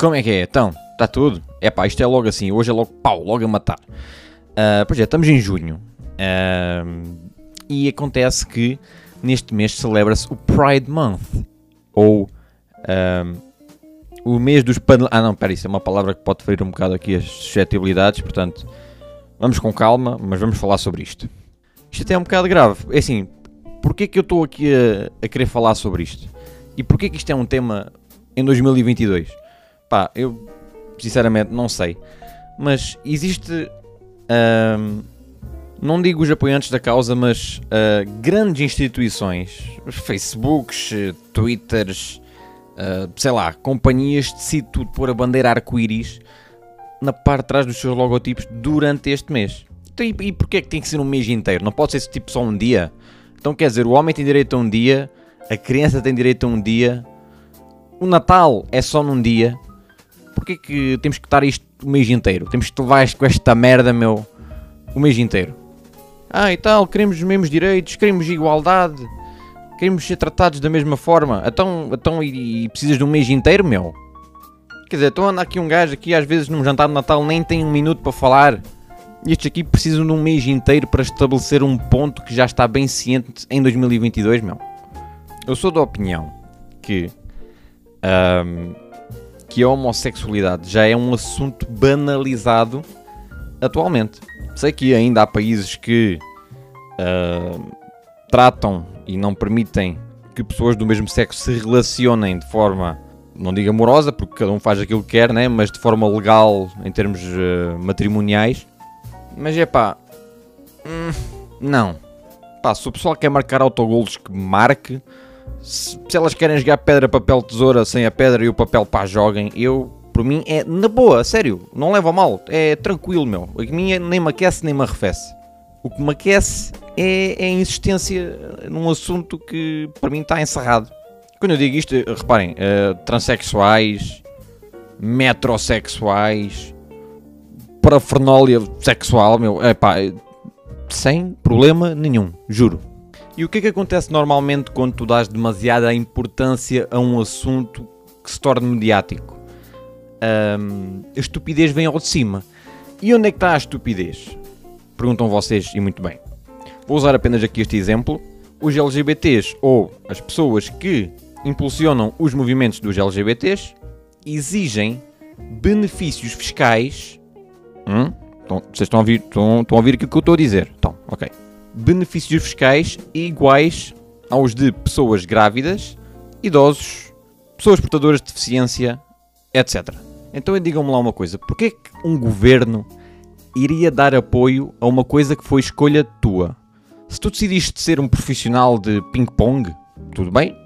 Como é que é? Então, está tudo? É pá, isto é logo assim, hoje é logo pau, logo a matar. Uh, pois é, estamos em junho. Uh, e acontece que neste mês celebra-se o Pride Month. Ou uh, o mês dos paneleiros. Ah não, pera, isso é uma palavra que pode ferir um bocado aqui as suscetibilidades, portanto, vamos com calma, mas vamos falar sobre isto. Isto até é um bocado grave. É assim, porquê que eu estou aqui a, a, querer falar sobre isto? E porquê que isto é um tema em 2022? Pá, eu sinceramente não sei. Mas existe. não digo os apoiantes da causa, mas uh, grandes instituições, Facebooks, Twitters, uh, sei lá, companhias decidem tudo pôr a bandeira arco-íris na parte de trás dos seus logotipos durante este mês. Então, e, e porquê é que tem que ser um mês inteiro? Não pode ser tipo só um dia? Então quer dizer, o homem tem direito a um dia, a criança tem direito a um dia, o Natal é só num dia. Porquê que temos que estar isto o mês inteiro? Temos que levar com esta merda, meu, o mês inteiro. Ah, e tal, queremos os mesmos direitos, queremos igualdade, queremos ser tratados da mesma forma. Então, então e, e precisas de um mês inteiro, meu? Quer dizer, então anda aqui um gajo aqui às vezes num jantar de Natal nem tem um minuto para falar. E estes aqui precisam de um mês inteiro para estabelecer um ponto que já está bem ciente em 2022, meu. Eu sou da opinião que, um, que a homossexualidade já é um assunto banalizado atualmente. Sei que ainda há países que uh, tratam e não permitem que pessoas do mesmo sexo se relacionem de forma não digo amorosa, porque cada um faz aquilo que quer, né? mas de forma legal em termos uh, matrimoniais. Mas é pá, hum, não. Pá, se o pessoal quer marcar autogolos, que marque. Se, elas querem jogar pedra, papel, tesoura sem a pedra e o papel, pá, joguem. Eu, por mim, é na boa, sério, não leva mal, é tranquilo, meu. A mim nem me aquece nem me arrefece. O que me aquece é, é a insistência num assunto que para mim está encerrado. Quando eu digo isto, reparem, uh, transexuais, metrosexuais, parafernália sexual, meu, é pá, sem problema nenhum, juro. E o que é que acontece normalmente quando tu dás demasiada importância a um assunto que se torna mediático? Um, a estupidez vem ao de cima. E onde é que está a estupidez? Perguntam vocês, e muito bem. Vou usar apenas aqui este exemplo. Os LGBTs, ou as pessoas que impulsionam os movimentos dos LGBTs, exigem benefícios fiscais. Hum? Então, vocês estão a, ouvir, estão, estão a ouvir que eu estou a dizer? Então, ok. Benefícios fiscais iguais aos de pessoas grávidas, idosos, pessoas portadoras de deficiência, etc. Então digam-me lá uma coisa: porquê é que um governo iria dar apoio a uma coisa que foi escolha tua? Se tu decidiste ser um profissional de ping-pong, tudo bem,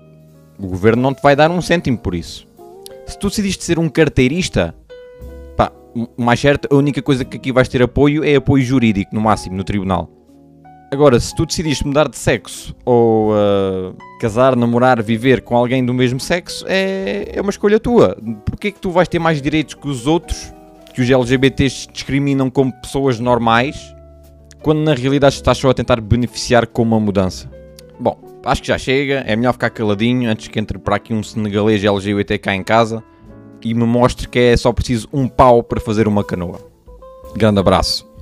o governo não te vai dar um cêntimo por isso. Se tu decidiste ser um carteirista, pá, mais certo, a única coisa que aqui vais ter apoio é apoio jurídico, no máximo, no tribunal. Agora, se tu decidiste mudar de sexo ou uh, casar, namorar, viver com alguém do mesmo sexo, é, é uma escolha tua. Porquê é que tu vais ter mais direitos que os outros, que os LGBTs discriminam como pessoas normais, quando na realidade estás só a tentar beneficiar com uma mudança? Bom, acho que já chega. É melhor ficar caladinho antes que entre para aqui um senegalês LGBT cá em casa e me mostre que é só preciso um pau para fazer uma canoa. Grande abraço.